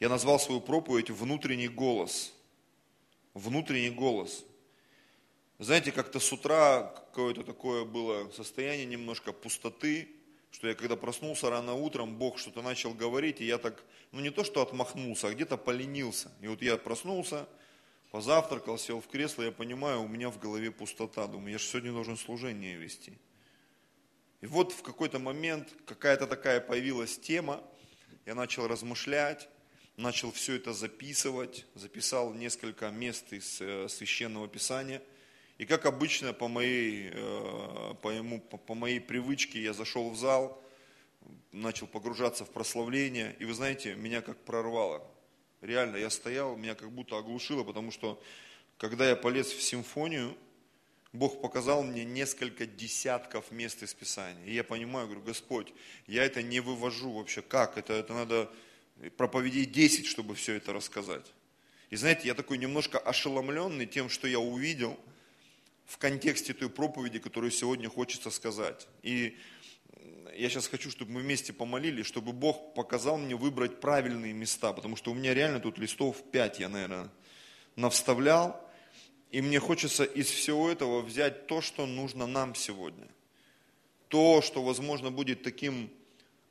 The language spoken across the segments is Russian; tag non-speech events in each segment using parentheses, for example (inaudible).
Я назвал свою проповедь «Внутренний голос». Внутренний голос. Знаете, как-то с утра какое-то такое было состояние немножко пустоты, что я когда проснулся рано утром, Бог что-то начал говорить, и я так, ну не то что отмахнулся, а где-то поленился. И вот я проснулся, позавтракал, сел в кресло, я понимаю, у меня в голове пустота. Думаю, я же сегодня должен служение вести. И вот в какой-то момент какая-то такая появилась тема, я начал размышлять, начал все это записывать, записал несколько мест из э, священного писания. И как обычно, по моей, э, по, ему, по моей привычке, я зашел в зал, начал погружаться в прославление, и вы знаете, меня как прорвало. Реально, я стоял, меня как будто оглушило, потому что когда я полез в симфонию, Бог показал мне несколько десятков мест из Писания. И я понимаю, говорю, Господь, я это не вывожу вообще. Как? Это, это надо проповедей 10, чтобы все это рассказать. И знаете, я такой немножко ошеломленный тем, что я увидел в контексте той проповеди, которую сегодня хочется сказать. И я сейчас хочу, чтобы мы вместе помолились, чтобы Бог показал мне выбрать правильные места, потому что у меня реально тут листов 5, я, наверное, навставлял, и мне хочется из всего этого взять то, что нужно нам сегодня. То, что, возможно, будет таким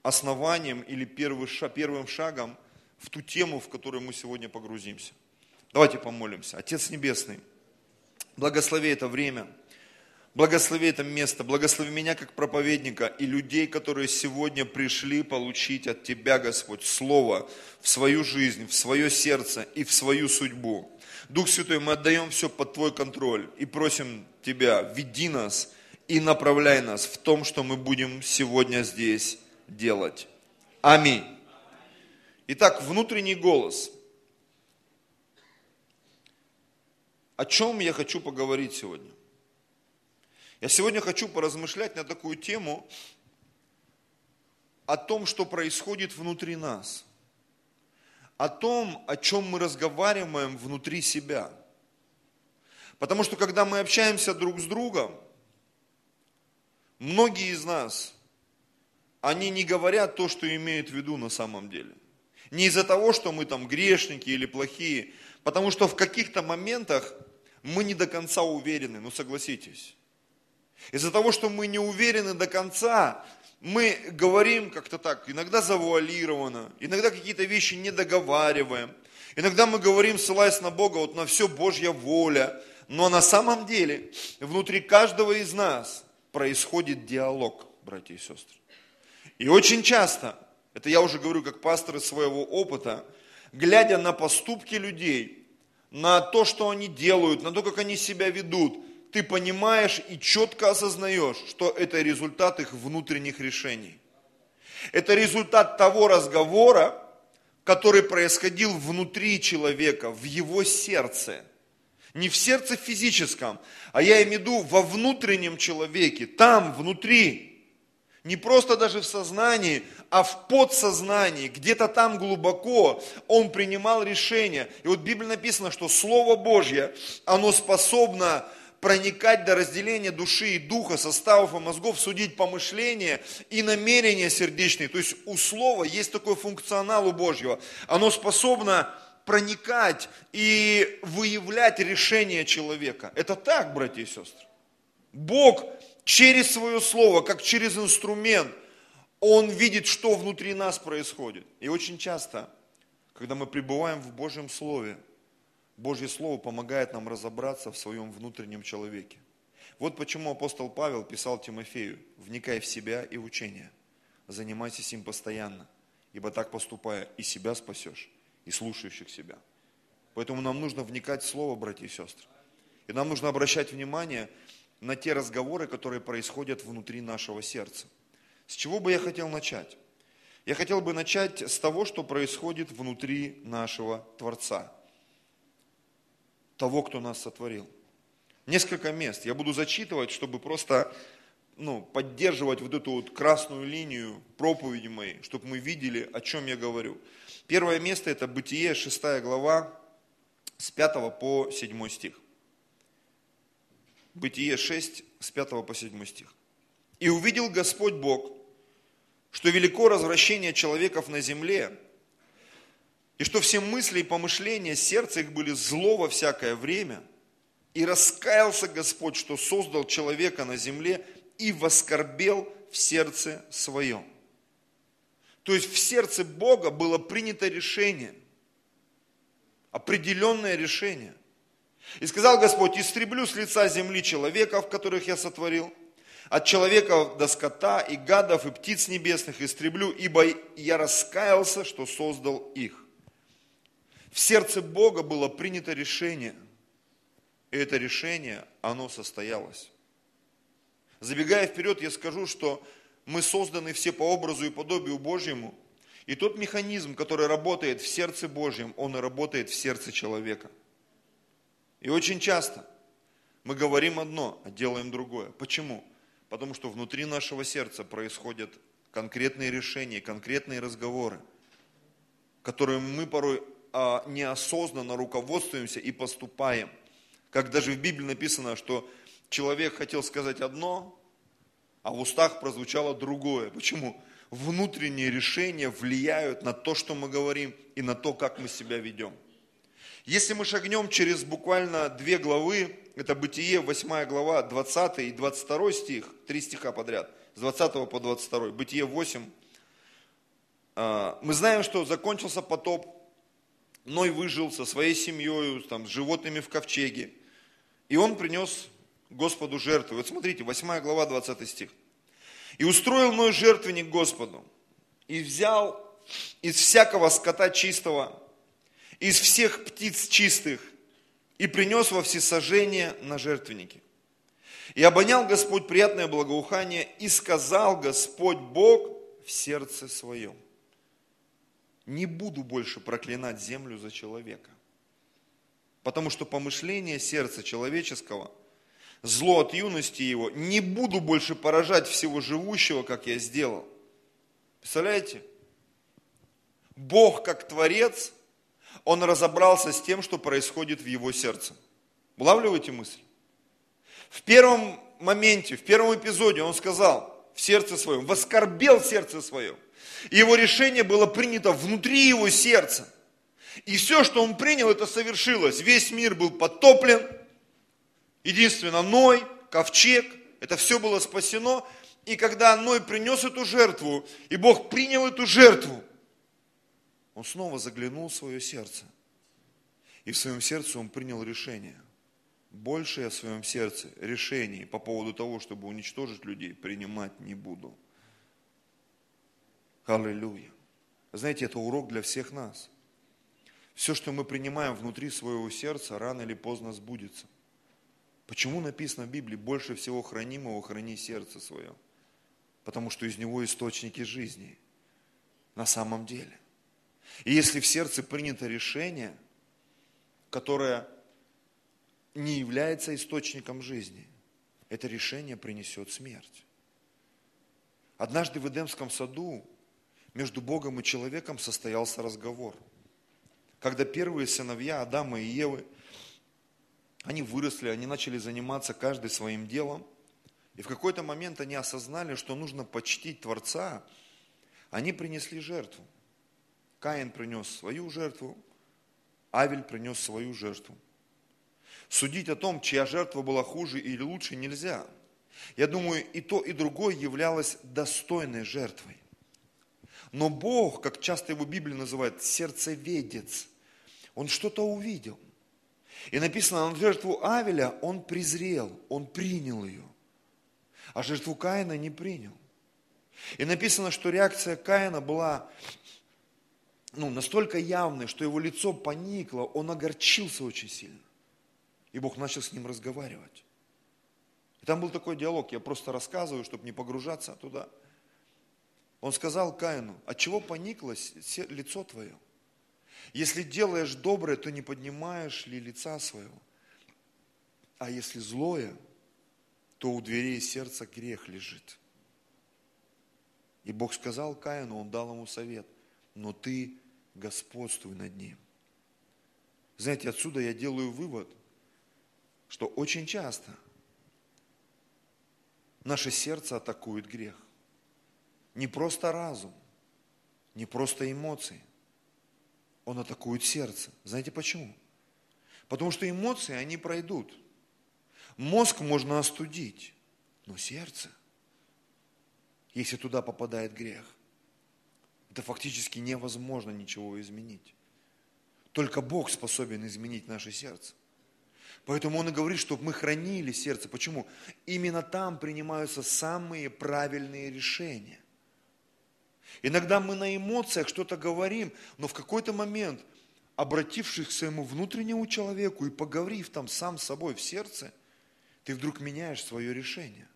основанием или первым шагом в ту тему, в которую мы сегодня погрузимся. Давайте помолимся. Отец Небесный, благослови это время, благослови это место, благослови меня как проповедника и людей, которые сегодня пришли получить от Тебя, Господь, Слово в свою жизнь, в свое сердце и в свою судьбу. Дух Святой, мы отдаем все под Твой контроль и просим Тебя, веди нас и направляй нас в том, что мы будем сегодня здесь делать. Аминь. Итак, внутренний голос. О чем я хочу поговорить сегодня? Я сегодня хочу поразмышлять на такую тему о том, что происходит внутри нас – о том, о чем мы разговариваем внутри себя. Потому что когда мы общаемся друг с другом, многие из нас, они не говорят то, что имеют в виду на самом деле. Не из-за того, что мы там грешники или плохие, потому что в каких-то моментах мы не до конца уверены, ну согласитесь. Из-за того, что мы не уверены до конца, мы говорим как-то так, иногда завуалированно, иногда какие-то вещи не договариваем, иногда мы говорим, ссылаясь на Бога, вот на все Божья воля, но на самом деле внутри каждого из нас происходит диалог, братья и сестры. И очень часто, это я уже говорю как пастор из своего опыта, глядя на поступки людей, на то, что они делают, на то, как они себя ведут – ты понимаешь и четко осознаешь, что это результат их внутренних решений. Это результат того разговора, который происходил внутри человека, в его сердце. Не в сердце физическом, а я имею в виду во внутреннем человеке, там, внутри. Не просто даже в сознании, а в подсознании, где-то там глубоко он принимал решение. И вот в Библии написано, что Слово Божье, оно способно проникать до разделения души и духа, составов и мозгов, судить помышления и намерения сердечные. То есть у слова есть такой функционал у Божьего. Оно способно проникать и выявлять решение человека. Это так, братья и сестры. Бог через свое слово, как через инструмент, Он видит, что внутри нас происходит. И очень часто, когда мы пребываем в Божьем Слове – Божье Слово помогает нам разобраться в своем внутреннем человеке. Вот почему апостол Павел писал Тимофею, вникай в себя и в учение, занимайся им постоянно, ибо так поступая и себя спасешь, и слушающих себя. Поэтому нам нужно вникать в Слово, братья и сестры. И нам нужно обращать внимание на те разговоры, которые происходят внутри нашего сердца. С чего бы я хотел начать? Я хотел бы начать с того, что происходит внутри нашего Творца – того, кто нас сотворил. Несколько мест. Я буду зачитывать, чтобы просто ну, поддерживать вот эту вот красную линию проповеди моей, чтобы мы видели, о чем я говорю. Первое место это Бытие, 6 глава, с 5 по 7 стих. Бытие 6, с 5 по 7 стих. «И увидел Господь Бог, что велико развращение человеков на земле, И что все мысли и помышления, сердце их были зло во всякое время. И раскаялся Господь, что создал человека на земле и воскорбел в сердце своем. То есть в сердце Бога было принято решение, определенное решение. И сказал Господь, истреблю с лица земли человеков, которых я сотворил, от человека до скота и гадов и птиц небесных истреблю, ибо я раскаялся, что создал их. В сердце Бога было принято решение, и это решение, оно состоялось. Забегая вперед, я скажу, что мы созданы все по образу и подобию Божьему, и тот механизм, который работает в сердце Божьем, он и работает в сердце человека. И очень часто мы говорим одно, а делаем другое. Почему? Потому что внутри нашего сердца происходят конкретные решения, конкретные разговоры, которые мы порой а, неосознанно руководствуемся и поступаем. Как даже в Библии написано, что человек хотел сказать одно, а в устах прозвучало другое. Почему? Внутренние решения влияют на то, что мы говорим, и на то, как мы себя ведем. Если мы шагнем через буквально две главы, это Бытие, 8 глава, 20 и 22 стих, три стиха подряд, с 20 по 22, Бытие 8, а, мы знаем, что закончился потоп, Ной выжил со своей семьей, там, с животными в ковчеге, и он принес Господу жертву. Вот смотрите, 8 глава, 20 стих. «И устроил Ной жертвенник Господу, и взял из всякого скота чистого, из всех птиц чистых, и принес во всесожжение на жертвенники. И обонял Господь приятное благоухание, и сказал Господь Бог в сердце своем, не буду больше проклинать землю за человека. Потому что помышление сердца человеческого, зло от юности его, не буду больше поражать всего живущего, как я сделал. Представляете? Бог как Творец – он разобрался с тем, что происходит в его сердце. Улавливаете мысль? В первом моменте, в первом эпизоде он сказал в сердце своем, воскорбел сердце свое. И его решение было принято внутри его сердца. И все, что он принял, это совершилось. Весь мир был потоплен. Единственно Ной, ковчег, это все было спасено. И когда Ной принес эту жертву, и Бог принял эту жертву, он снова заглянул в свое сердце. И в своем сердце он принял решение. Больше я в своем сердце решений по поводу того, чтобы уничтожить людей, принимать не буду. Аллилуйя. Знаете, это урок для всех нас. Все, что мы принимаем внутри своего сердца, рано или поздно сбудется. Почему написано в Библии, больше всего хранимого храни сердце свое? Потому что из него источники жизни. На самом деле. И если в сердце принято решение, которое не является источником жизни, это решение принесет смерть. Однажды в Эдемском саду между Богом и человеком состоялся разговор. Когда первые сыновья Адама и Евы, они выросли, они начали заниматься каждый своим делом, и в какой-то момент они осознали, что нужно почтить Творца, они принесли жертву – Каин принес свою жертву, Авель принес свою жертву. Судить о том, чья жертва была хуже или лучше, нельзя. Я думаю, и то, и другое являлось достойной жертвой. Но Бог, как часто его Библия называет, сердцеведец, он что-то увидел. И написано, на жертву Авеля он презрел, он принял ее, а жертву Каина не принял. И написано, что реакция Каина была ну, настолько явный, что его лицо поникло, он огорчился очень сильно. И Бог начал с ним разговаривать. И там был такой диалог, я просто рассказываю, чтобы не погружаться туда. Он сказал Каину, от чего поникло лицо твое? Если делаешь доброе, то не поднимаешь ли лица своего? А если злое, то у дверей сердца грех лежит. И Бог сказал Каину, он дал ему совет – но ты господствуй над ним. Знаете, отсюда я делаю вывод, что очень часто наше сердце атакует грех. Не просто разум, не просто эмоции. Он атакует сердце. Знаете почему? Потому что эмоции, они пройдут. Мозг можно остудить, но сердце, если туда попадает грех, это фактически невозможно ничего изменить. Только Бог способен изменить наше сердце. Поэтому Он и говорит, чтобы мы хранили сердце. Почему? Именно там принимаются самые правильные решения. Иногда мы на эмоциях что-то говорим, но в какой-то момент, обратившись к своему внутреннему человеку и поговорив там сам с собой в сердце, ты вдруг меняешь свое решение.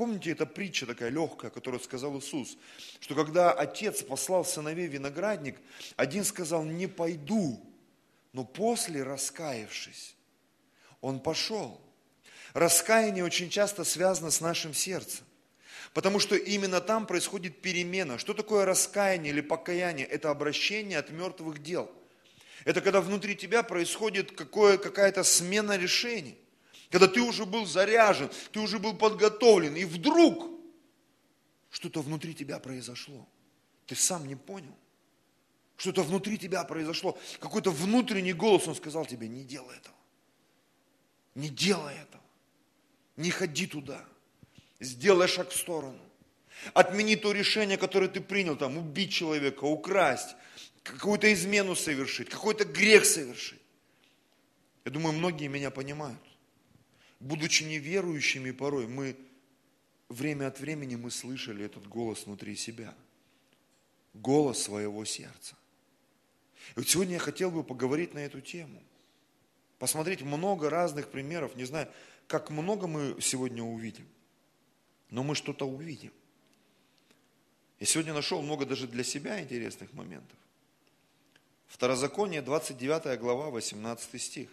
Помните, эта притча такая легкая, которую сказал Иисус, что когда отец послал сыновей виноградник, один сказал, не пойду, но после, раскаявшись, он пошел. Раскаяние очень часто связано с нашим сердцем. Потому что именно там происходит перемена. Что такое раскаяние или покаяние? Это обращение от мертвых дел. Это когда внутри тебя происходит какая-то смена решений. Когда ты уже был заряжен, ты уже был подготовлен, и вдруг что-то внутри тебя произошло. Ты сам не понял. Что-то внутри тебя произошло. Какой-то внутренний голос, он сказал тебе, не делай этого. Не делай этого. Не ходи туда. Сделай шаг в сторону. Отмени то решение, которое ты принял, там, убить человека, украсть, какую-то измену совершить, какой-то грех совершить. Я думаю, многие меня понимают. Будучи неверующими порой, мы время от времени мы слышали этот голос внутри себя. Голос своего сердца. И вот сегодня я хотел бы поговорить на эту тему. Посмотреть много разных примеров. Не знаю, как много мы сегодня увидим. Но мы что-то увидим. Я сегодня нашел много даже для себя интересных моментов. Второзаконие, 29 глава, 18 стих.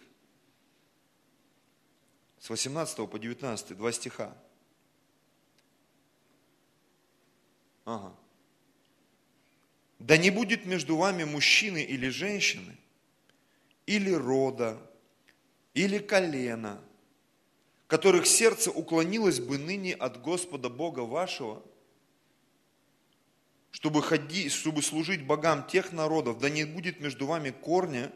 С 18 по 19, два стиха. Ага. Да не будет между вами мужчины или женщины, или рода, или колена, которых сердце уклонилось бы ныне от Господа Бога вашего, чтобы, ходить, чтобы служить богам тех народов, да не будет между вами корня,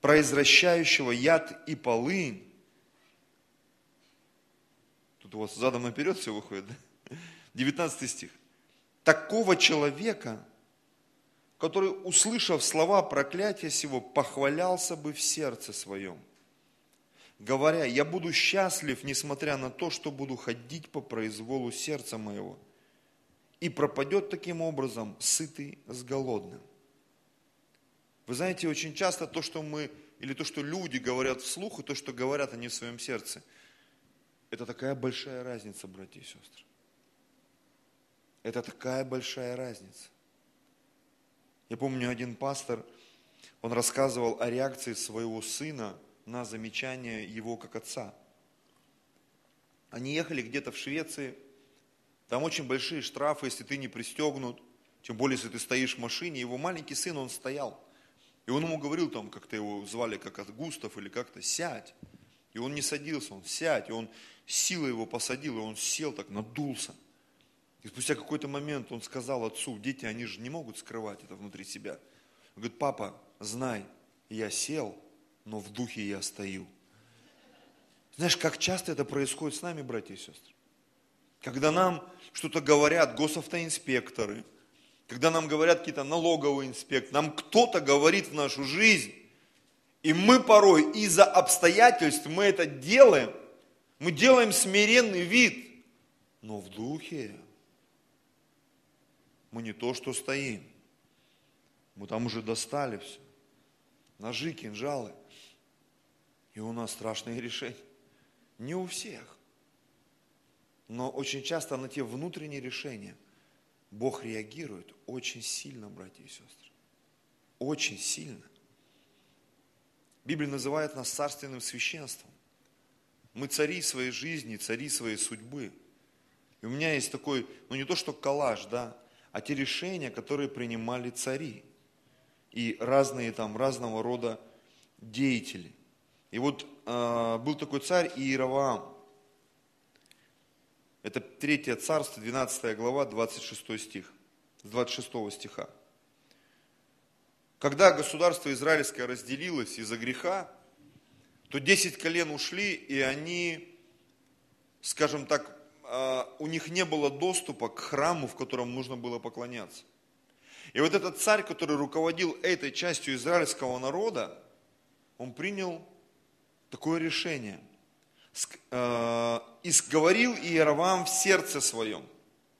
произвращающего яд и полынь, Тут у вас задом наперед все выходит, да? 19 стих. Такого человека, который, услышав слова проклятия сего, похвалялся бы в сердце своем, говоря, я буду счастлив, несмотря на то, что буду ходить по произволу сердца моего, и пропадет таким образом сытый с голодным. Вы знаете, очень часто то, что мы, или то, что люди говорят вслух, и то, что говорят они в своем сердце – это такая большая разница, братья и сестры. Это такая большая разница. Я помню, один пастор, он рассказывал о реакции своего сына на замечание его как отца. Они ехали где-то в Швеции, там очень большие штрафы, если ты не пристегнут, тем более, если ты стоишь в машине. Его маленький сын, он стоял. И он ему говорил, там, как-то его звали, как от Густав или как-то, сядь. И он не садился, он сядь. И он сила его посадила, он сел так, надулся. И спустя какой-то момент он сказал отцу, дети, они же не могут скрывать это внутри себя. Он говорит, папа, знай, я сел, но в духе я стою. Знаешь, как часто это происходит с нами, братья и сестры? Когда нам что-то говорят госавтоинспекторы, когда нам говорят какие-то налоговые инспекторы, нам кто-то говорит в нашу жизнь, и мы порой из-за обстоятельств мы это делаем – мы делаем смиренный вид, но в духе мы не то, что стоим. Мы там уже достали все. Ножи, кинжалы. И у нас страшные (laughs) решения. Не у всех. Но очень часто на те внутренние решения Бог реагирует очень сильно, братья и сестры. Очень сильно. Библия называет нас царственным священством. Мы цари своей жизни, цари своей судьбы. И у меня есть такой, ну не то что коллаж, да, а те решения, которые принимали цари. И разные там, разного рода деятели. И вот э, был такой царь Иеровоам. Это третье царство, 12 глава, 26 стих, с 26 стиха. когда государство израильское разделилось из-за греха, то 10 колен ушли, и они, скажем так, а, у них не было доступа к храму, в котором нужно было поклоняться. И вот этот царь, который руководил этой частью израильского народа, он принял такое решение. А, «И сговорил Иеровам в сердце своем».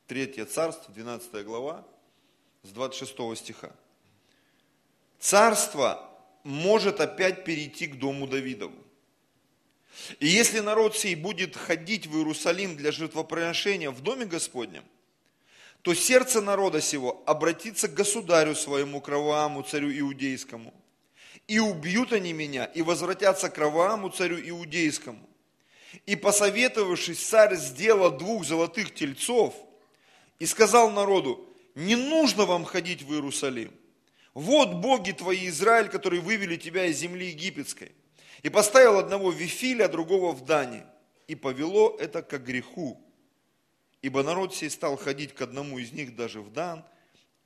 Третье царство, 12 глава, с 26 стиха. Царство может опять перейти к дому Давидову. И если народ сей будет ходить в Иерусалим для жертвоприношения в доме Господнем, то сердце народа сего обратится к государю своему, кровавому царю иудейскому. И убьют они меня, и возвратятся к кровавому царю иудейскому. И посоветовавшись, царь сделал двух золотых тельцов и сказал народу, не нужно вам ходить в Иерусалим. Вот боги твои, Израиль, которые вывели тебя из земли египетской. И поставил одного в Вифиле, а другого в Дане. И повело это к греху. Ибо народ сей стал ходить к одному из них даже в Дан,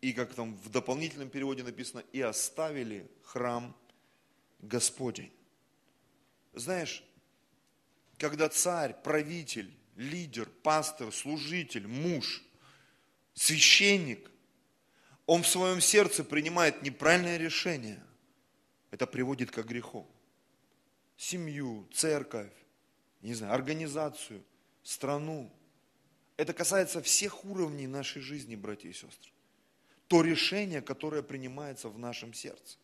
и как там в дополнительном переводе написано, и оставили храм Господень. Знаешь, когда царь, правитель, лидер, пастор, служитель, муж, священник, он в своем сердце принимает неправильное решение, это приводит к греху семью, церковь, не знаю, организацию, страну. Это касается всех уровней нашей жизни, братья и сестры. То решение, которое принимается в нашем сердце.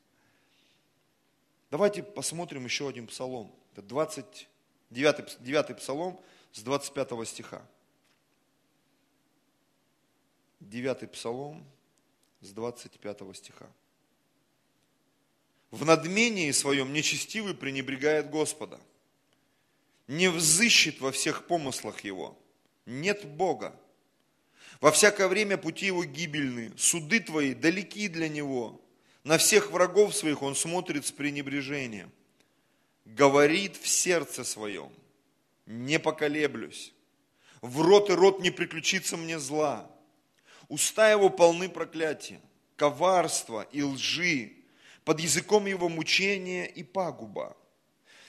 Давайте посмотрим еще один псалом. Это 29, 9 псалом с 25 стиха. 9 псалом с 25 стиха. В надмении своем нечестивый пренебрегает Господа. Не взыщет во всех помыслах его. Нет Бога. Во всякое время пути его гибельны, суды твои далеки для него. На всех врагов своих он смотрит с пренебрежением. Говорит в сердце своем, не поколеблюсь. В рот и рот не приключится мне зла. Уста его полны проклятия, коварства и лжи, под языком его мучения и пагуба.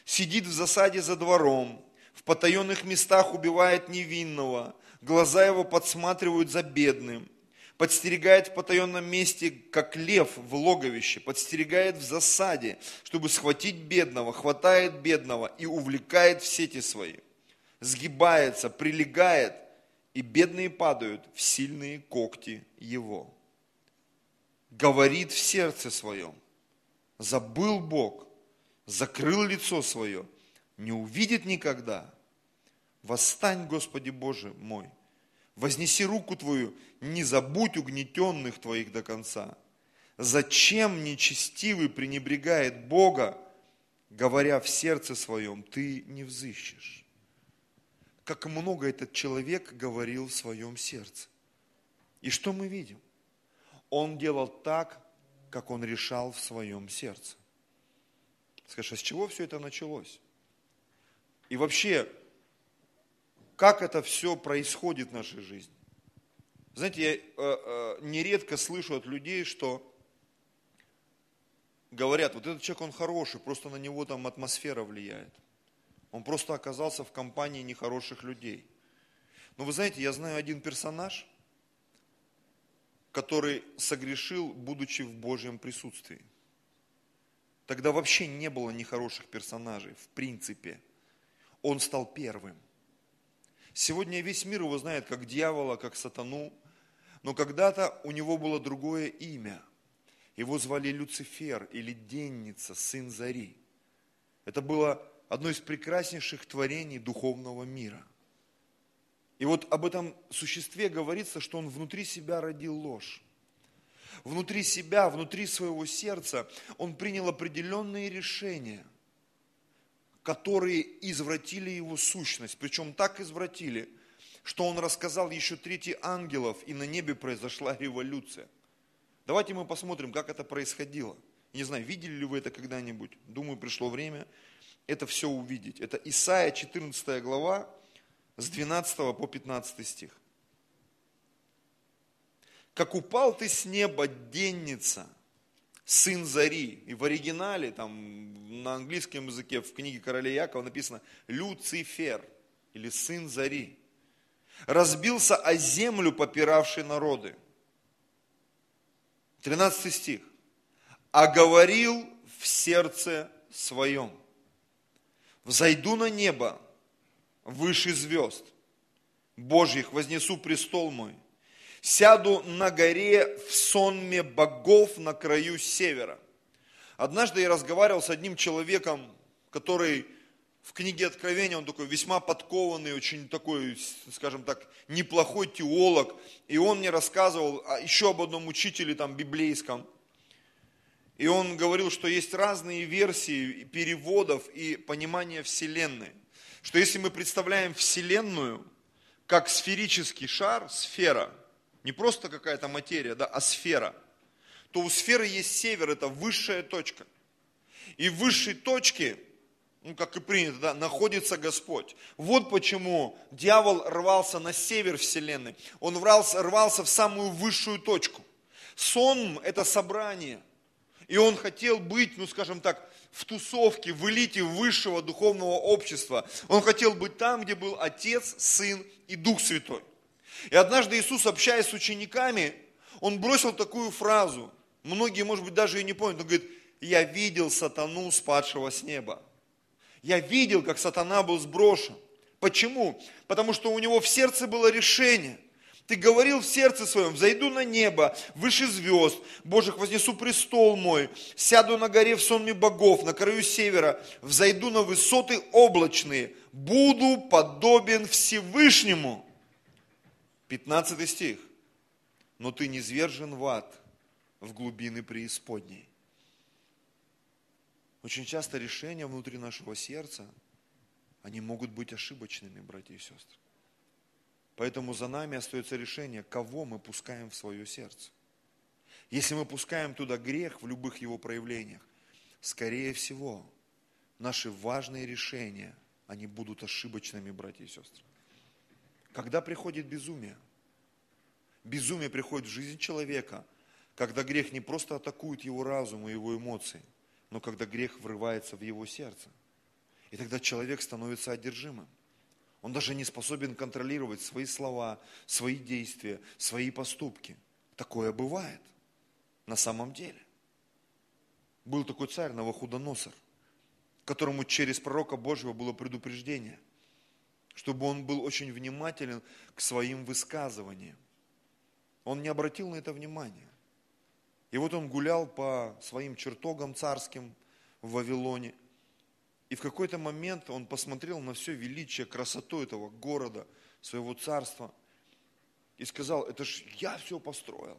Сидит в засаде за двором, в потаенных местах убивает невинного, глаза его подсматривают за бедным, подстерегает в потаенном месте, как лев в логовище, подстерегает в засаде, чтобы схватить бедного, хватает бедного и увлекает в сети свои. Сгибается, прилегает, и бедные падают в сильные когти его. Говорит в сердце своем – забыл Бог, закрыл лицо свое, не увидит никогда. Восстань, Господи Боже мой, вознеси руку Твою, не забудь угнетенных Твоих до конца. Зачем нечестивый пренебрегает Бога, говоря в сердце своем, ты не взыщешь? Как много этот человек говорил в своем сердце. И что мы видим? Он делал так, как он решал в своем сердце. Скажешь, а с чего все это началось? И вообще, как это все происходит в нашей жизни? Знаете, я э, э, нередко слышу от людей, что говорят, вот этот человек, он хороший, просто на него там атмосфера влияет. Он просто оказался в компании нехороших людей. Но вы знаете, я знаю один персонаж – который согрешил, будучи в Божьем присутствии. Тогда вообще не было нехороших персонажей, в принципе. Он стал первым. Сегодня весь мир его знает как дьявола, как сатану, но когда-то у него было другое имя. Его звали Люцифер или Денница, сын Зари. Это было одно из прекраснейших творений духовного мира. И вот об этом существе говорится, что он внутри себя родил ложь. Внутри себя, внутри своего сердца он принял определенные решения, которые извратили его сущность. Причем так извратили, что он рассказал еще третий ангелов, и на небе произошла революция. Давайте мы посмотрим, как это происходило. Не знаю, видели ли вы это когда-нибудь? Думаю, пришло время это все увидеть. Это Исаия 14 глава, с 12 по 15 стих. Как упал ты с неба, денница, сын зари. И в оригинале, там, на английском языке, в книге короля Якова написано Люцифер, или сын зари. Разбился о землю попиравшие народы. 13 стих. А говорил в сердце своем. Взойду на небо выше звезд Божьих, вознесу престол мой – Сяду на горе в сонме богов на краю севера. Однажды я разговаривал с одним человеком, который в книге Откровения, он такой весьма подкованный, очень такой, скажем так, неплохой теолог. И он мне рассказывал еще об одном учителе там библейском. И он говорил, что есть разные версии переводов и понимания Вселенной. Что если мы представляем Вселенную как сферический шар, сфера – не просто какая-то материя, да, а сфера, то у сферы есть север, это высшая точка. И в высшей точке, ну как и принято, да, находится Господь. Вот почему дьявол рвался на север Вселенной. Он рвался, рвался в самую высшую точку. Сон – это собрание. И он хотел быть, ну скажем так, в тусовке, в элите высшего духовного общества. Он хотел быть там, где был Отец, Сын и Дух Святой. И однажды Иисус, общаясь с учениками, он бросил такую фразу. Многие, может быть, даже и не помнят. Он говорит, я видел сатану, спадшего с неба. Я видел, как сатана был сброшен. Почему? Потому что у него в сердце было решение. Ты говорил в сердце своем, взойду на небо, выше звезд, Божьих вознесу престол мой, сяду на горе в сонме богов, на краю севера, взойду на высоты облачные, буду подобен Всевышнему. 15 стих. Но ты не звержен в ад, в глубины преисподней. Очень часто решения внутри нашего сердца, они могут быть ошибочными, братья и сестры. Поэтому за нами остается решение, кого мы пускаем в свое сердце. Если мы пускаем туда грех в любых его проявлениях, скорее всего, наши важные решения, они будут ошибочными, братья и сестры. Когда приходит безумие? Безумие приходит в жизнь человека, когда грех не просто атакует его разум и его эмоции, но когда грех врывается в его сердце. И тогда человек становится одержимым. Он даже не способен контролировать свои слова, свои действия, свои поступки. Такое бывает на самом деле. Был такой царь Новохудоносор, которому через пророка Божьего было предупреждение – чтобы он был очень внимателен к своим высказываниям. Он не обратил на это внимания. И вот он гулял по своим чертогам царским в Вавилоне. И в какой-то момент он посмотрел на все величие, красоту этого города, своего царства. И сказал, это ж я все построил.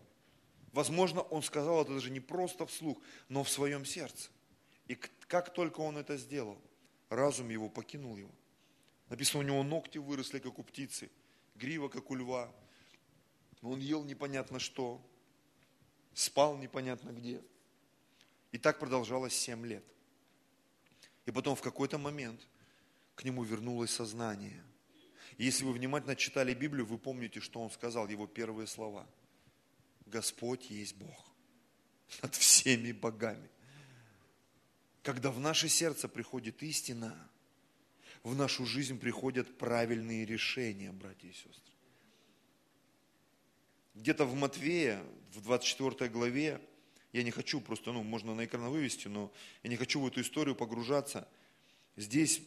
Возможно, он сказал это даже не просто вслух, но в своем сердце. И как только он это сделал, разум его покинул его. Написано, у него ногти выросли, как у птицы, грива, как у льва. Он ел непонятно что, спал непонятно где. И так продолжалось семь лет. И потом в какой-то момент к нему вернулось сознание. И если вы внимательно читали Библию, вы помните, что он сказал, его первые слова. Господь есть Бог над всеми богами. Когда в наше сердце приходит истина – в нашу жизнь приходят правильные решения, братья и сестры. Где-то в Матвея, в 24 главе, я не хочу просто, ну, можно на экран вывести, но я не хочу в эту историю погружаться. Здесь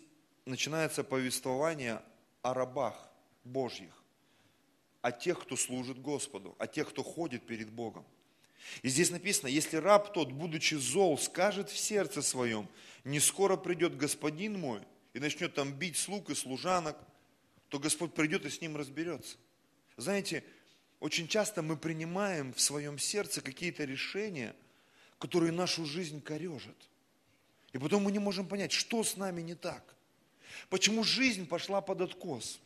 начинается повествование о рабах Божьих, о тех, кто служит Господу, о тех, кто ходит перед Богом. И здесь написано, если раб тот, будучи зол, скажет в сердце своем, не скоро придет господин мой, и начнет там бить слуг и служанок, то Господь придет и с ним разберется. Знаете, очень часто мы принимаем в своем сердце какие-то решения, которые нашу жизнь корежат. И потом мы не можем понять, что с нами не так. Почему жизнь пошла под откос.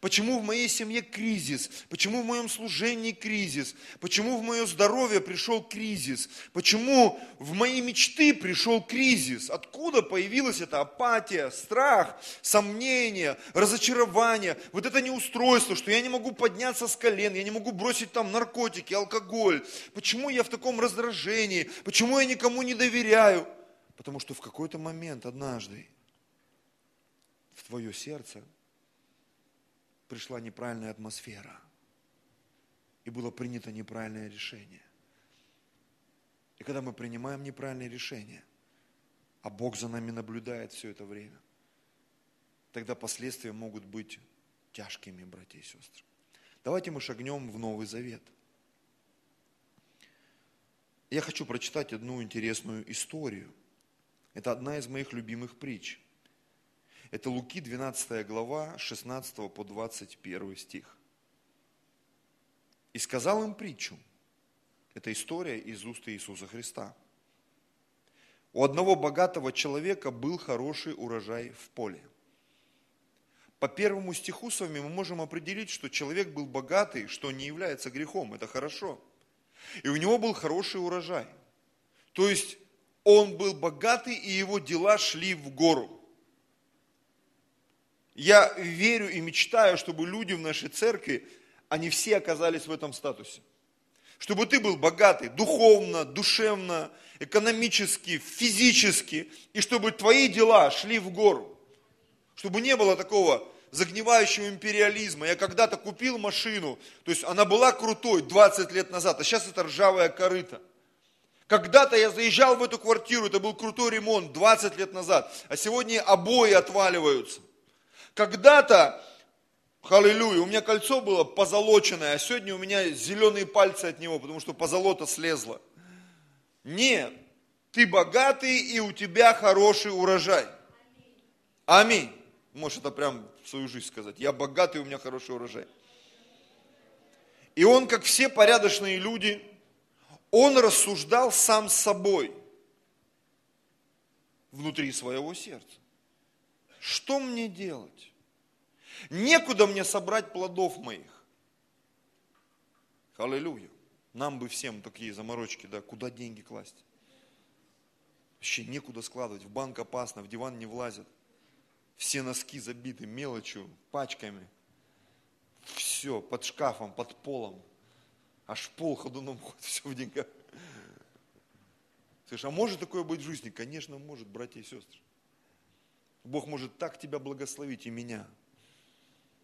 Почему в моей семье кризис? Почему в моем служении кризис? Почему в мое здоровье пришел кризис? Почему в мои мечты пришел кризис? Откуда появилась эта апатия, страх, сомнение, разочарование? Вот это неустройство, что я не могу подняться с колен, я не могу бросить там наркотики, алкоголь. Почему я в таком раздражении? Почему я никому не доверяю? Потому что в какой-то момент однажды в твое сердце пришла неправильная атмосфера. И было принято неправильное решение. И когда мы принимаем неправильное решение, а Бог за нами наблюдает все это время, тогда последствия могут быть тяжкими, братья и сестры. Давайте мы шагнем в Новый Завет. Я хочу прочитать одну интересную историю. Это одна из моих любимых притч. Это Луки 12 глава, 16 по 21 стих. «И сказал им притчу». Это история из уст Иисуса Христа. У одного богатого человека был хороший урожай в поле. По первому стиху с вами мы можем определить, что человек был богатый, что не является грехом, это хорошо. И у него был хороший урожай. То есть он был богатый, и его дела шли в гору. Я верю и мечтаю, чтобы люди в нашей церкви, они все оказались в этом статусе. Чтобы ты был богатый духовно, душевно, экономически, физически, и чтобы твои дела шли в гору. Чтобы не было такого загнивающего империализма. Я когда-то купил машину, то есть она была крутой 20 лет назад, а сейчас это ржавая корыта. Когда-то я заезжал в эту квартиру, это был крутой ремонт 20 лет назад, а сегодня обои отваливаются. Когда-то, аллилуйя, у меня кольцо было позолоченное, а сегодня у меня зеленые пальцы от него, потому что позолота слезла. Нет, ты богатый и у тебя хороший урожай. Аминь. Можешь это прям в свою жизнь сказать. Я богатый, у меня хороший урожай. И он, как все порядочные люди, он рассуждал сам с собой внутри своего сердца. Что мне делать? Некуда мне собрать плодов моих. Аллилуйя. Нам бы всем такие заморочки, да, куда деньги класть? Вообще некуда складывать, в банк опасно, в диван не влазят. Все носки забиты мелочью, пачками. Все, под шкафом, под полом. Аж пол ходуном ходит, (laughs) все в деньгах. Слышишь, а может такое быть в жизни? Конечно, может, братья и сестры. Бог может так тебя благословить и меня,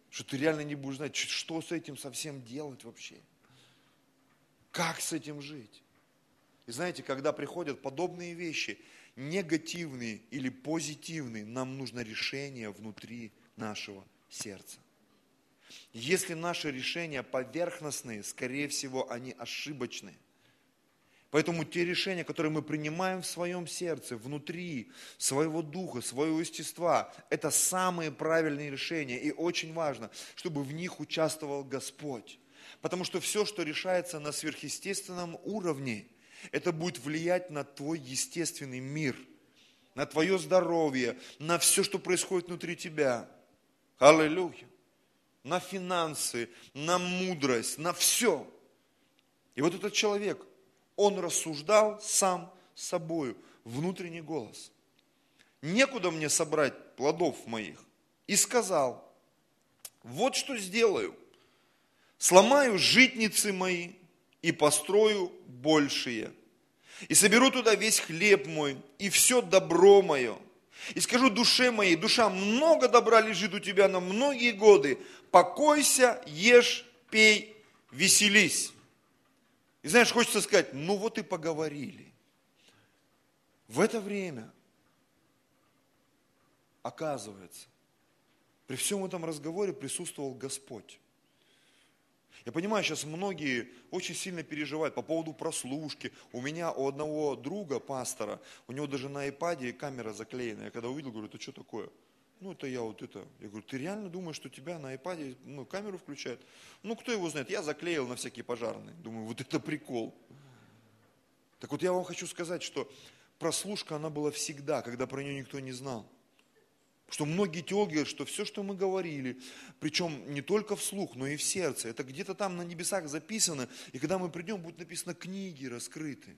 что ты реально не будешь знать, что с этим совсем делать вообще. Как с этим жить? И знаете, когда приходят подобные вещи, негативные или позитивные, нам нужно решение внутри нашего сердца. Если наши решения поверхностные, скорее всего, они ошибочные – Поэтому те решения, которые мы принимаем в своем сердце, внутри своего духа, своего естества, это самые правильные решения. И очень важно, чтобы в них участвовал Господь. Потому что все, что решается на сверхъестественном уровне, это будет влиять на твой естественный мир, на твое здоровье, на все, что происходит внутри тебя. Аллилуйя. На финансы, на мудрость, на все. И вот этот человек, он рассуждал сам собою, внутренний голос. Некуда мне собрать плодов моих. И сказал, вот что сделаю. Сломаю житницы мои и построю большие. И соберу туда весь хлеб мой и все добро мое. И скажу душе моей, душа, много добра лежит у тебя на многие годы. Покойся, ешь, пей, веселись. И знаешь, хочется сказать, ну вот и поговорили. В это время, оказывается, при всем этом разговоре присутствовал Господь. Я понимаю, сейчас многие очень сильно переживают по поводу прослушки. У меня у одного друга, пастора, у него даже на iPad камера заклеена. Я когда увидел, говорю, это что такое? Ну, это я вот это. Я говорю, ты реально думаешь, что тебя на iPad ну, камеру включают? Ну, кто его знает? Я заклеил на всякие пожарные. Думаю, вот это прикол. Так вот я вам хочу сказать, что прослушка, она была всегда, когда про нее никто не знал. Что многие теологи говорят, что все, что мы говорили, причем не только вслух, но и в сердце, это где-то там на небесах записано, и когда мы придем, будет написано книги раскрыты.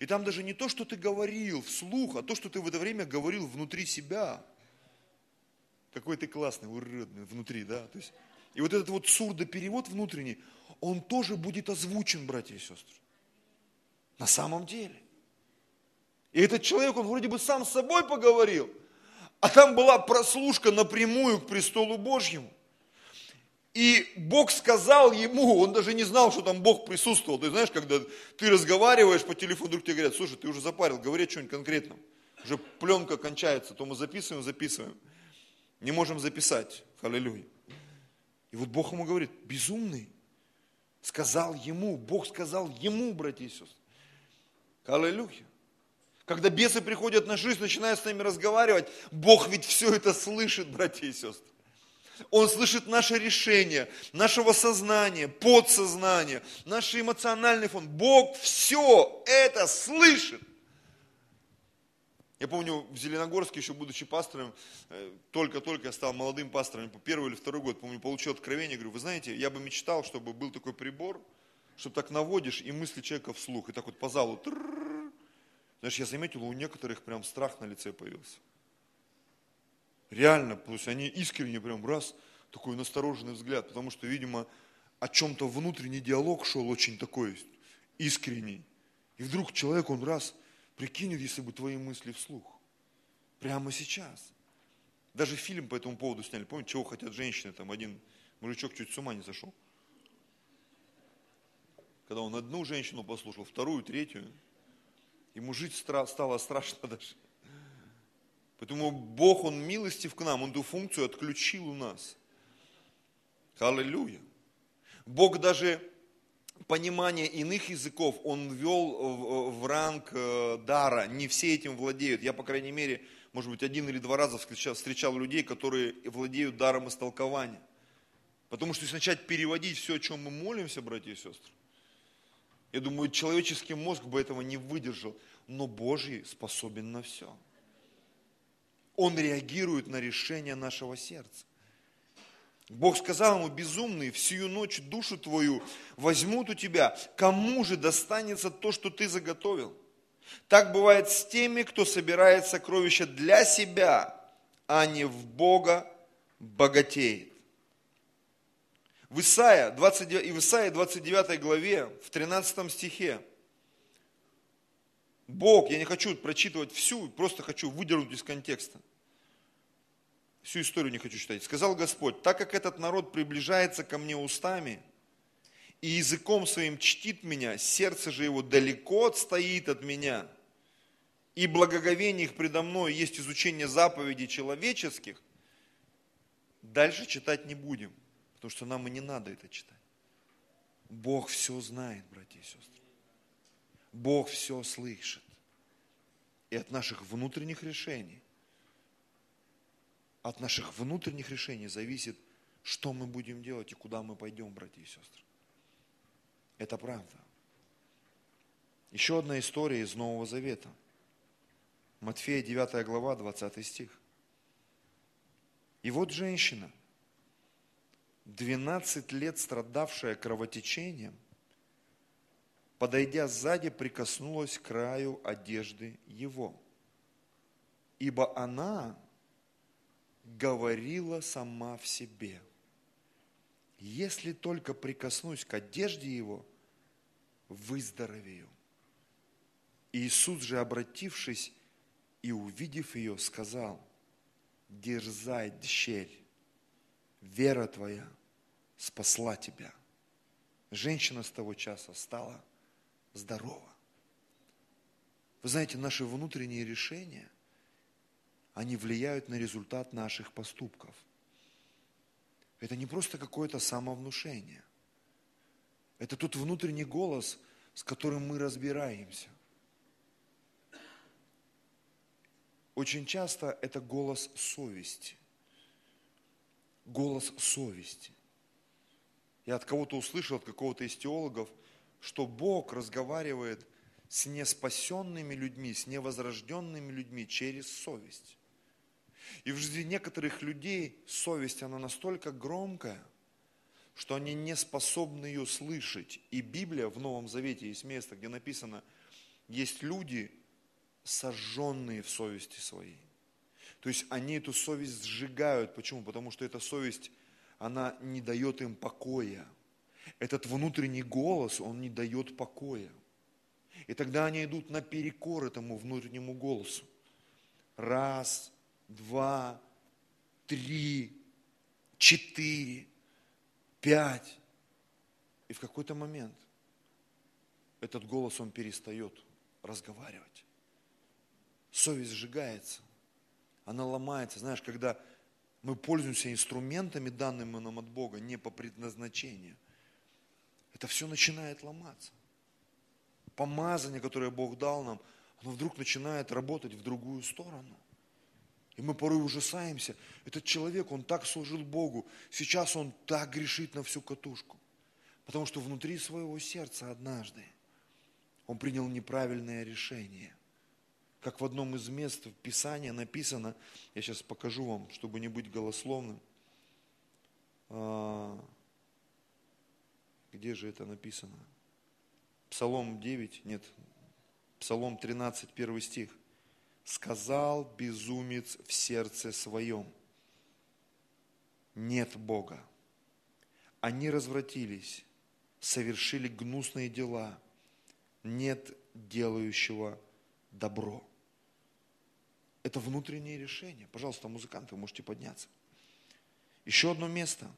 И там даже не то, что ты говорил вслух, а то, что ты в это время говорил внутри себя. Какой ты классный, уродный внутри, да? То есть, и вот этот вот сурдоперевод внутренний, он тоже будет озвучен, братья и сестры. На самом деле. И этот человек, он вроде бы сам с собой поговорил, а там была прослушка напрямую к престолу Божьему. И Бог сказал ему, он даже не знал, что там Бог присутствовал. Ты знаешь, когда ты разговариваешь по телефону, вдруг тебе говорят, слушай, ты уже запарил, говори что-нибудь конкретно. Уже пленка кончается, то мы записываем, записываем. Не можем записать. Аллилуйя. И вот Бог ему говорит, безумный, сказал ему, Бог сказал ему, братья и сестры. Аллилуйя. Когда бесы приходят на жизнь, начинают с нами разговаривать, Бог ведь все это слышит, братья и сестры. Он слышит наше решение, нашего сознания, подсознания, наш эмоциональный фон. Бог все это слышит. Я помню, в Зеленогорске, еще будучи пастором, э, только-только я стал молодым пастором, первый или второй год, помню, получил откровение, говорю, вы знаете, я бы мечтал, чтобы был такой прибор, чтобы так наводишь и мысли человека вслух, и так вот по залу. Знаешь, я заметил, у некоторых прям страх на лице появился. Реально, то есть они искренне прям раз, такой настороженный взгляд, потому что, видимо, о чем-то внутренний диалог шел очень такой искренний. И вдруг человек, он раз – Прикинь, если бы твои мысли вслух. Прямо сейчас. Даже фильм по этому поводу сняли. Помните, чего хотят женщины? Там один мужичок чуть с ума не сошел. Когда он одну женщину послушал, вторую, третью. Ему жить стало страшно (laughs) даже. Поэтому Бог, Он милостив к нам, Он эту функцию отключил у нас. Аллилуйя. Бог даже понимание иных языков он ввел в ранг э, дара. Не все этим владеют. Я, по крайней мере, может быть, один или два раза встречал людей, которые владеют даром истолкования. Потому что если начать переводить все, о чем мы молимся, братья и сестры, я думаю, человеческий мозг бы этого не выдержал. Но Божий способен на все. Он реагирует на решение нашего сердца. Бог сказал ему, безумный, всю ночь душу твою возьмут у тебя. Кому же достанется то, что ты заготовил? Так бывает с теми, кто собирает сокровища для себя, а не в Бога богатеет. В Исаии 29, в Исаии 29 главе, в 13 стихе, Бог, я не хочу прочитывать всю, просто хочу выдернуть из контекста – всю историю не хочу читать. Сказал Господь, так как этот народ приближается ко мне устами и языком своим чтит меня, сердце же его далеко отстоит от меня, и благоговение их предо мной есть изучение заповедей человеческих, дальше читать не будем, потому что нам и не надо это читать. Бог все знает, братья и сестры. Бог все слышит. И от наших внутренних решений от наших внутренних решений зависит, что мы будем делать и куда мы пойдем, братья и сестры. Это правда. Еще одна история из Нового Завета. Матфея 9 глава, 20 стих. И вот женщина, 12 лет страдавшая кровотечением, подойдя сзади, прикоснулась к краю одежды его. Ибо она говорила сама в себе, если только прикоснусь к одежде его, выздоровею. Иисус же, обратившись и увидев ее, сказал, дерзай, дщерь, вера твоя спасла тебя. Женщина с того часа стала здорова. Вы знаете, наши внутренние решения, они влияют на результат наших поступков. Это не просто какое-то самовнушение. Это тот внутренний голос, с которым мы разбираемся. Очень часто это голос совести. Голос совести. Я от кого-то услышал, от какого-то из теологов, что Бог разговаривает с неспасенными людьми, с невозрожденными людьми через совесть. И в жизни некоторых людей совесть, она настолько громкая, что они не способны ее слышать. И Библия в Новом Завете есть место, где написано, есть люди, сожженные в совести своей. То есть они эту совесть сжигают. Почему? Потому что эта совесть, она не дает им покоя. Этот внутренний голос, он не дает покоя. И тогда они идут наперекор этому внутреннему голосу. Раз, два, три, четыре, пять. И в какой-то момент этот голос, он перестает разговаривать. Совесть сжигается, она ломается. Знаешь, когда мы пользуемся инструментами, данными нам от Бога, не по предназначению, это все начинает ломаться. Помазание, которое Бог дал нам, оно вдруг начинает работать в другую сторону. И мы порой ужасаемся. Этот человек, он так служил Богу. Сейчас он так грешит на всю катушку. Потому что внутри своего сердца однажды он принял неправильное решение. Как в одном из мест в Писании написано, я сейчас покажу вам, чтобы не быть голословным. А, где же это написано? Псалом 9, нет, Псалом 13, первый стих сказал безумец в сердце своем, нет Бога. Они развратились, совершили гнусные дела, нет делающего добро. Это внутреннее решение. Пожалуйста, музыканты, вы можете подняться. Еще одно место,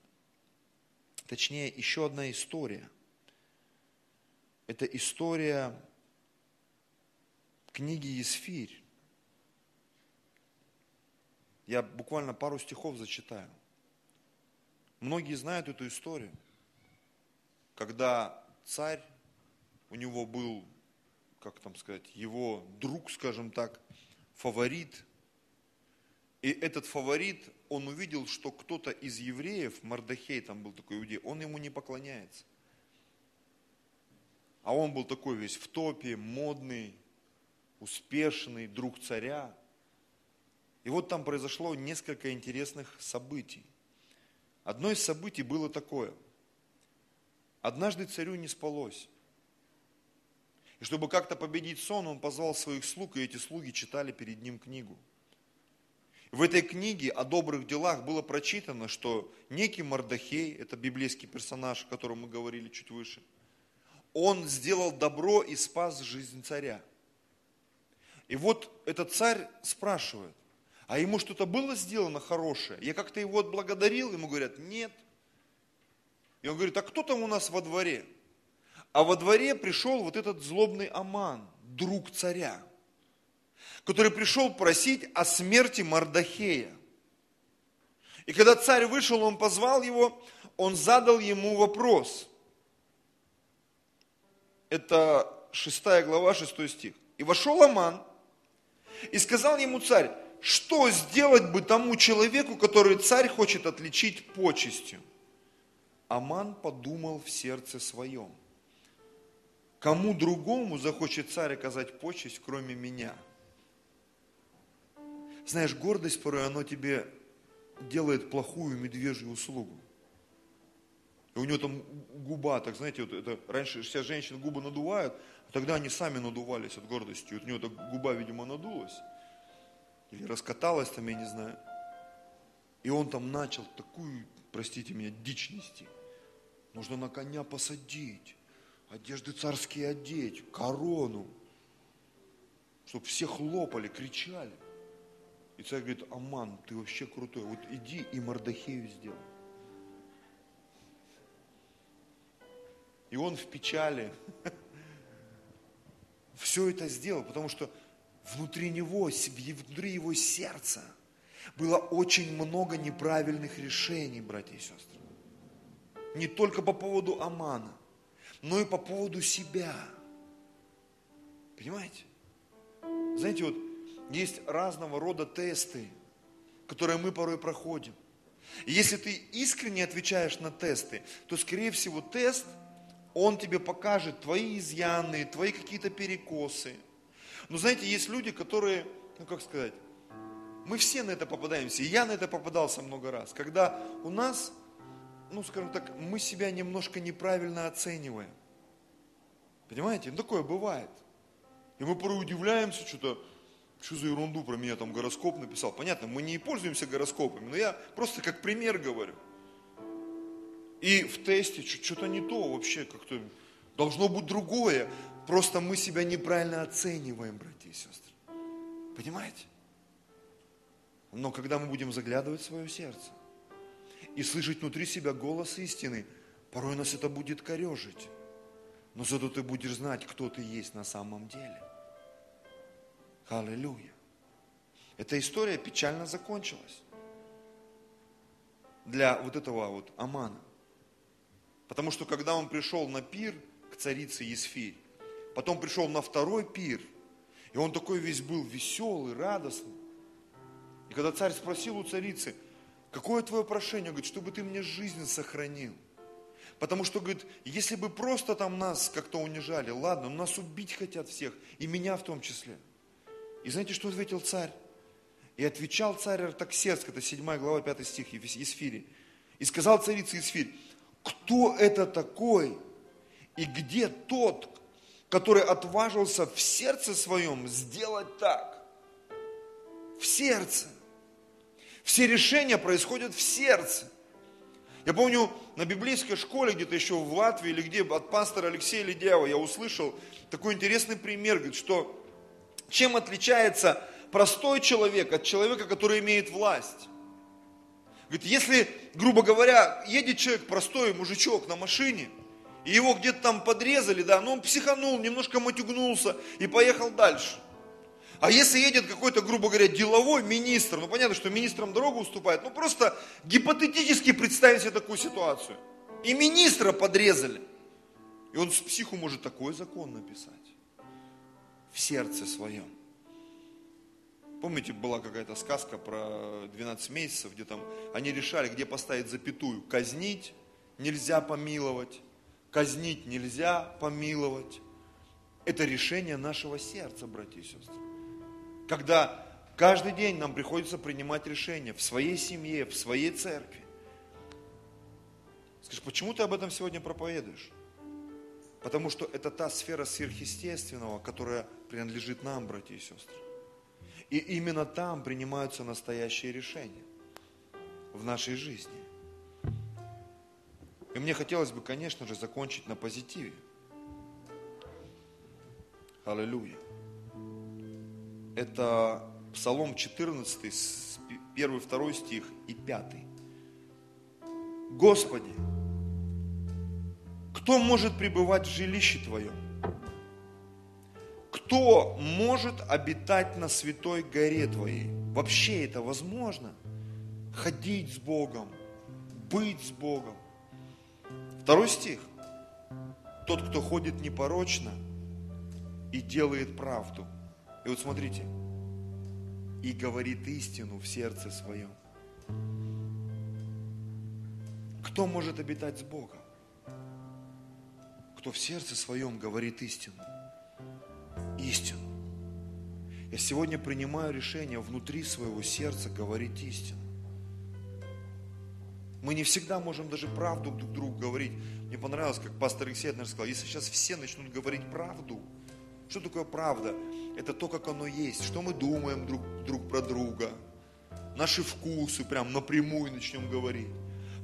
точнее, еще одна история. Это история книги Есфирь. Я буквально пару стихов зачитаю. Многие знают эту историю, когда царь, у него был, как там сказать, его друг, скажем так, фаворит. И этот фаворит, он увидел, что кто-то из евреев, Мардахей там был такой иудей, он ему не поклоняется. А он был такой весь в топе, модный, успешный, друг царя. И вот там произошло несколько интересных событий. Одно из событий было такое. Однажды царю не спалось. И чтобы как-то победить сон, он позвал своих слуг, и эти слуги читали перед ним книгу. В этой книге о добрых делах было прочитано, что некий Мардахей, это библейский персонаж, о котором мы говорили чуть выше, он сделал добро и спас жизнь царя. И вот этот царь спрашивает, а ему что-то было сделано хорошее. Я как-то его отблагодарил, ему говорят, нет. И он говорит, а кто там у нас во дворе? А во дворе пришел вот этот злобный Аман, друг царя, который пришел просить о смерти Мардахея. И когда царь вышел, он позвал его, он задал ему вопрос. Это шестая глава, шестой стих. И вошел Аман, и сказал ему царь, что сделать бы тому человеку, который царь хочет отличить почестью? Аман подумал в сердце своем. Кому другому захочет царь оказать почесть, кроме меня? Знаешь, гордость порой, оно тебе делает плохую медвежью услугу. И у него там губа, так знаете, вот это, раньше все женщины губы надувают, а тогда они сами надувались от гордости. Вот у него так губа, видимо, надулась или раскаталась там, я не знаю. И он там начал такую, простите меня, дичь нести. Нужно на коня посадить, одежды царские одеть, корону, чтобы все хлопали, кричали. И царь говорит, Аман, ты вообще крутой, вот иди и Мордахею сделай. И он в печали (laughs) все это сделал, потому что внутри него, внутри его сердца было очень много неправильных решений, братья и сестры. Не только по поводу Амана, но и по поводу себя. Понимаете? Знаете, вот есть разного рода тесты, которые мы порой проходим. И если ты искренне отвечаешь на тесты, то, скорее всего, тест, он тебе покажет твои изъяны, твои какие-то перекосы – но знаете, есть люди, которые, ну как сказать, Мы все на это попадаемся, и я на это попадался много раз. Когда у нас, ну скажем так, мы себя немножко неправильно оцениваем. Понимаете? Ну такое бывает. И мы порой удивляемся, что-то, что за ерунду про меня там гороскоп написал. Понятно, мы не пользуемся гороскопами, но я просто как пример говорю. И в тесте что-то не то вообще, как-то должно быть другое. Просто мы себя неправильно оцениваем, братья и сестры. Понимаете? Но когда мы будем заглядывать в свое сердце и слышать внутри себя голос истины, порой нас это будет корежить. Но зато ты будешь знать, кто ты есть на самом деле. Аллилуйя. Эта история печально закончилась для вот этого вот Амана. Потому что когда он пришел на пир к царице Есфирь, потом пришел на второй пир, и он такой весь был веселый, радостный. И когда царь спросил у царицы, какое твое прошение? Говорит, чтобы ты мне жизнь сохранил. Потому что, говорит, если бы просто там нас как-то унижали, ладно, нас убить хотят всех, и меня в том числе. И знаете, что ответил царь? И отвечал царь Артаксерск, это 7 глава, 5 стих Есфири. И сказал царица Есфирь, кто это такой и где тот, который отважился в сердце своем сделать так? В сердце. Все решения происходят в сердце. Я помню, на библейской школе где-то еще в Латвии или где от пастора Алексея Ледяева я услышал такой интересный пример, говорит, что чем отличается простой человек от человека, который имеет власть. Говорит, если, грубо говоря, едет человек, простой мужичок на машине, и его где-то там подрезали, да, но он психанул, немножко матюгнулся и поехал дальше. А если едет какой-то, грубо говоря, деловой министр, ну понятно, что министрам дорогу уступает, ну просто гипотетически представим себе такую ситуацию. И министра подрезали. И он с психу может такой закон написать. В сердце своем. Помните, была какая-то сказка про 12 месяцев, где там они решали, где поставить запятую. Казнить нельзя помиловать, казнить нельзя помиловать. Это решение нашего сердца, братья и сестры. Когда каждый день нам приходится принимать решения в своей семье, в своей церкви. Скажешь, почему ты об этом сегодня проповедуешь? Потому что это та сфера сверхъестественного, которая принадлежит нам, братья и сестры. И именно там принимаются настоящие решения в нашей жизни. И мне хотелось бы, конечно же, закончить на позитиве. Аллилуйя. Это Псалом 14, 1, 2 стих и 5. Господи, кто может пребывать в жилище Твоем? Кто может обитать на святой горе Твоей? Вообще это возможно? Ходить с Богом, быть с Богом. Второй стих. Тот, кто ходит непорочно и делает правду. И вот смотрите. И говорит истину в сердце своем. Кто может обитать с Богом? Кто в сердце своем говорит истину истину. Я сегодня принимаю решение внутри своего сердца говорить истину. Мы не всегда можем даже правду друг другу говорить. Мне понравилось, как пастор Алексей однажды сказал, если сейчас все начнут говорить правду, что такое правда? Это то, как оно есть, что мы думаем друг, друг про друга, наши вкусы прям напрямую начнем говорить.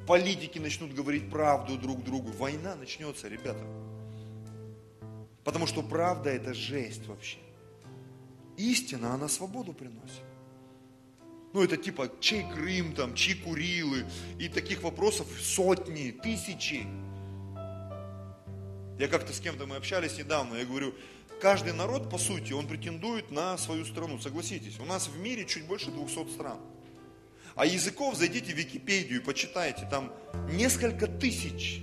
Политики начнут говорить правду друг другу. Война начнется, ребята. Потому что правда это жесть вообще. Истина, она свободу приносит. Ну, это типа, чей Крым там, чьи Курилы, и таких вопросов сотни, тысячи. Я как-то с кем-то мы общались недавно, я говорю, каждый народ, по сути, он претендует на свою страну, согласитесь. У нас в мире чуть больше 200 стран. А языков зайдите в Википедию почитайте, там несколько тысяч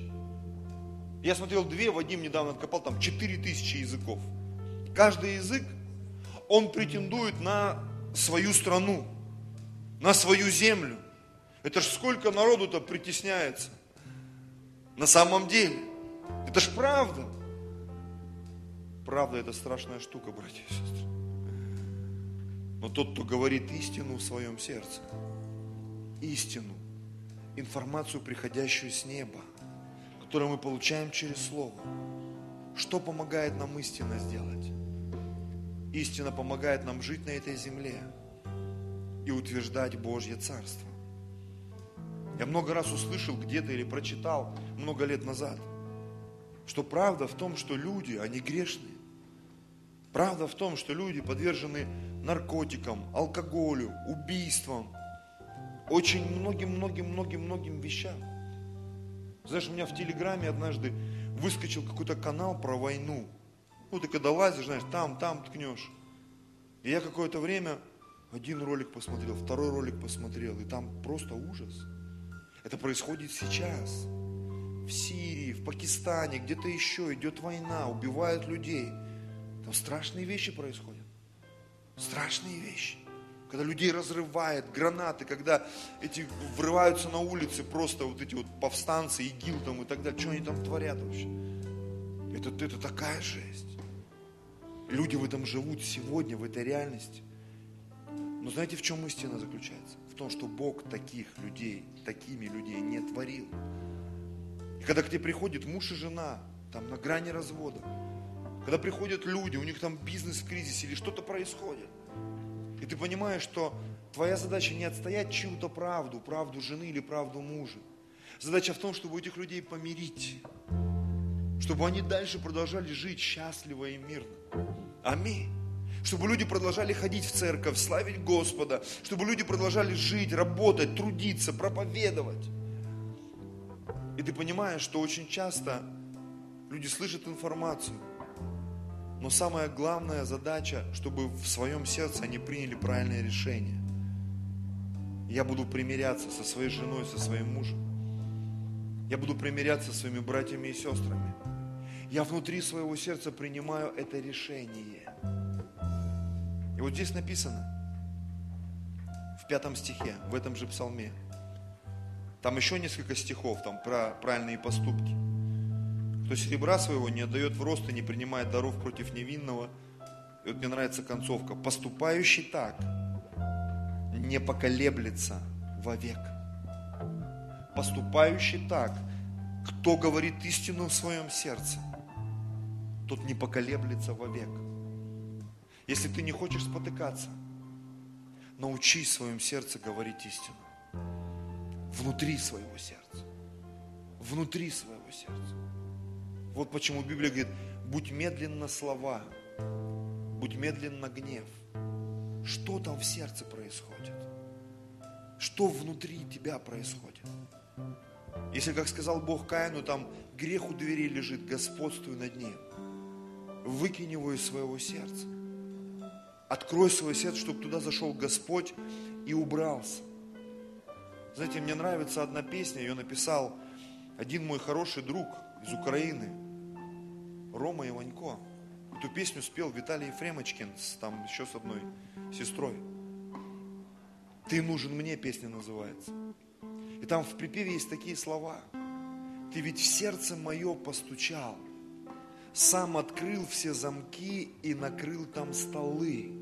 я смотрел две, Вадим недавно откопал, там 4000 языков. Каждый язык, он претендует на свою страну, на свою землю. Это ж сколько народу-то притесняется. На самом деле. Это ж правда. Правда это страшная штука, братья и сестры. но тот, кто говорит истину в своем сердце. Истину. Информацию, приходящую с неба, которую мы получаем через Слово. Что помогает нам истинно сделать? Истина помогает нам жить на этой земле и утверждать Божье Царство. Я много раз услышал где-то или прочитал много лет назад, что правда в том, что люди, они грешные. Правда в том, что люди подвержены наркотикам, алкоголю, убийствам, очень многим-многим-многим-многим вещам. Знаешь, у меня в Телеграме однажды выскочил какой-то канал про войну. Ну, ты когда лазишь, знаешь, там, там ткнешь. И я какое-то время один ролик посмотрел, второй ролик посмотрел, и там просто ужас. Это происходит сейчас. В Сирии, в Пакистане, где-то еще идет война, убивают людей. Там страшные вещи происходят. Страшные вещи. Когда людей разрывает, гранаты, когда эти врываются на улицы просто вот эти вот повстанцы, ИГИЛ там и так далее. Что они там творят вообще? Это, это такая жесть. Люди в этом живут сегодня, в этой реальности. Но знаете, в чем истина заключается? В том, что Бог таких людей, такими людей не творил. И когда к тебе приходит муж и жена, там на грани развода, когда приходят люди, у них там бизнес в кризисе или что-то происходит, и ты понимаешь, что твоя задача не отстоять чью-то правду, правду жены или правду мужа. Задача в том, чтобы этих людей помирить, чтобы они дальше продолжали жить счастливо и мирно. Аминь чтобы люди продолжали ходить в церковь, славить Господа, чтобы люди продолжали жить, работать, трудиться, проповедовать. И ты понимаешь, что очень часто люди слышат информацию, но самая главная задача, чтобы в своем сердце они приняли правильное решение. Я буду примиряться со своей женой, со своим мужем. Я буду примиряться со своими братьями и сестрами. Я внутри своего сердца принимаю это решение. И вот здесь написано, в пятом стихе, в этом же псалме, там еще несколько стихов, там про правильные поступки. Кто серебра своего не отдает в рост и не принимает даров против невинного. И вот мне нравится концовка. Поступающий так не поколеблется вовек. Поступающий так, кто говорит истину в своем сердце, тот не поколеблется вовек. Если ты не хочешь спотыкаться, научись в своем сердце говорить истину. Внутри своего сердца. Внутри своего сердца. Вот почему Библия говорит, будь медленно слова, будь медленно гнев. Что там в сердце происходит? Что внутри тебя происходит? Если, как сказал Бог Каину, там грех у двери лежит, господствуй над ним. Выкинь его из своего сердца. Открой свое сердце, чтобы туда зашел Господь и убрался. Знаете, мне нравится одна песня, ее написал один мой хороший друг из Украины, Рома Иванько. Эту песню спел Виталий Ефремочкин, там еще с одной сестрой. «Ты нужен мне» песня называется. И там в припеве есть такие слова. «Ты ведь в сердце мое постучал, сам открыл все замки и накрыл там столы.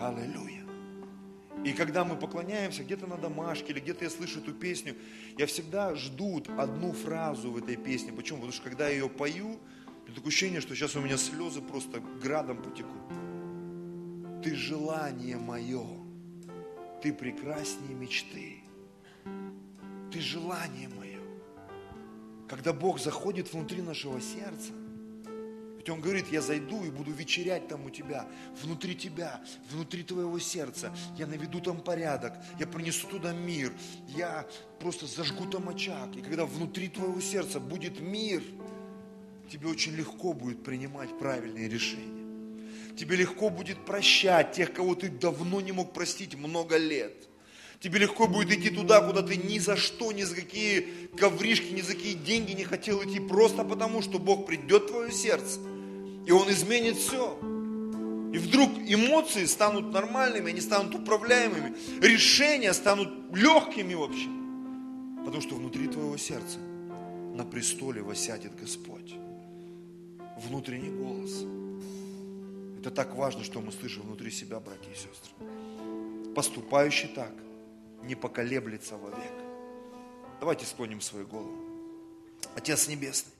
Аллилуйя. И когда мы поклоняемся где-то на домашке или где-то я слышу эту песню, я всегда жду одну фразу в этой песне. Почему? Потому что когда я ее пою, такое ощущение, что сейчас у меня слезы просто градом потекут. Ты желание мое, ты прекраснее мечты. Ты желание мое. Когда Бог заходит внутри нашего сердца, ведь Он говорит, я зайду и буду вечерять там у тебя, внутри тебя, внутри твоего сердца. Я наведу там порядок, я принесу туда мир, я просто зажгу там очаг. И когда внутри твоего сердца будет мир, тебе очень легко будет принимать правильные решения. Тебе легко будет прощать тех, кого ты давно не мог простить много лет – Тебе легко будет идти туда, куда ты ни за что, ни за какие ковришки, ни за какие деньги не хотел идти, просто потому, что Бог придет в твое сердце, и Он изменит все. И вдруг эмоции станут нормальными, они станут управляемыми, решения станут легкими вообще. Потому что внутри твоего сердца на престоле восядет Господь. Внутренний голос. Это так важно, что мы слышим внутри себя, братья и сестры. Поступающий так не поколеблется вовек. Давайте склоним свою голову. Отец Небесный,